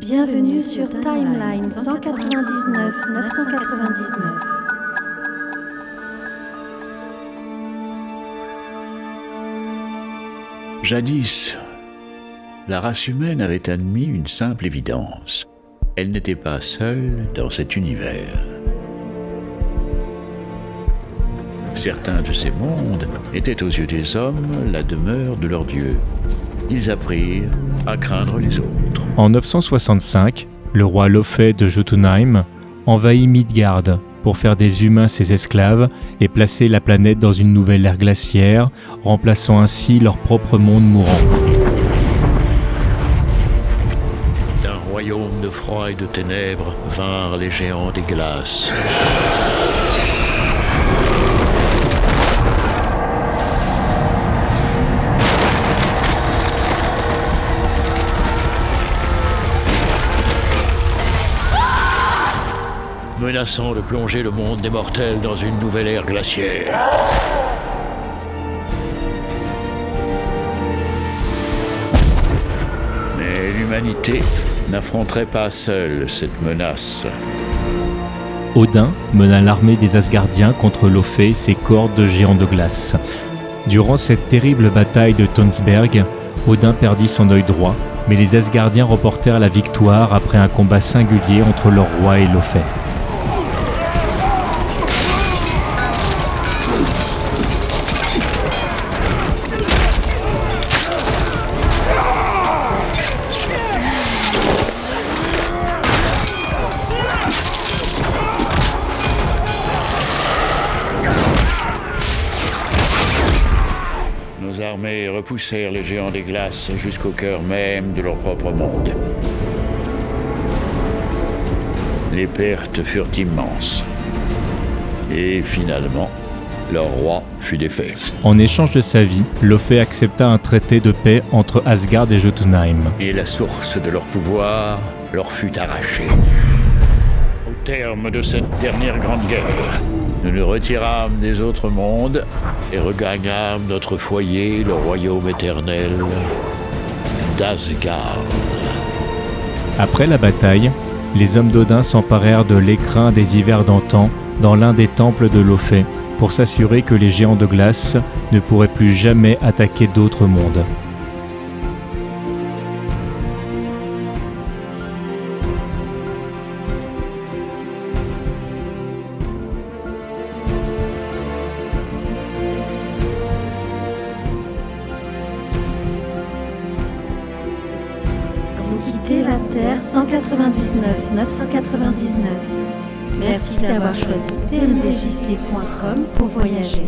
Bienvenue sur Timeline 199 999. Jadis, la race humaine avait admis une simple évidence. Elle n'était pas seule dans cet univers. Certains de ces mondes étaient aux yeux des hommes la demeure de leur Dieu. Ils apprirent à craindre les autres. En 965, le roi Lofé de Jotunheim envahit Midgard pour faire des humains ses esclaves et placer la planète dans une nouvelle ère glaciaire, remplaçant ainsi leur propre monde mourant. D'un royaume de froid et de ténèbres vinrent les géants des glaces. Menaçant de plonger le monde des mortels dans une nouvelle ère glaciaire. Mais l'humanité n'affronterait pas seule cette menace. Odin mena l'armée des Asgardiens contre Lofé et ses cordes de géants de glace. Durant cette terrible bataille de Tonsberg, Odin perdit son œil droit, mais les Asgardiens remportèrent la victoire après un combat singulier entre leur roi et Lofé. Armées repoussèrent les géants des glaces jusqu'au cœur même de leur propre monde. Les pertes furent immenses. Et finalement, leur roi fut défait. En échange de sa vie, Lofé accepta un traité de paix entre Asgard et Jotunheim. Et la source de leur pouvoir leur fut arrachée. Au terme de cette dernière grande guerre, nous nous retirâmes des autres mondes et regagnâmes notre foyer, le royaume éternel d'Asgard. Après la bataille, les hommes d'Odin s'emparèrent de l'écrin des hivers d'antan dans l'un des temples de Lofé pour s'assurer que les géants de glace ne pourraient plus jamais attaquer d'autres mondes. Vous quittez la Terre 199 999. Merci d'avoir choisi tmdjc.com pour voyager.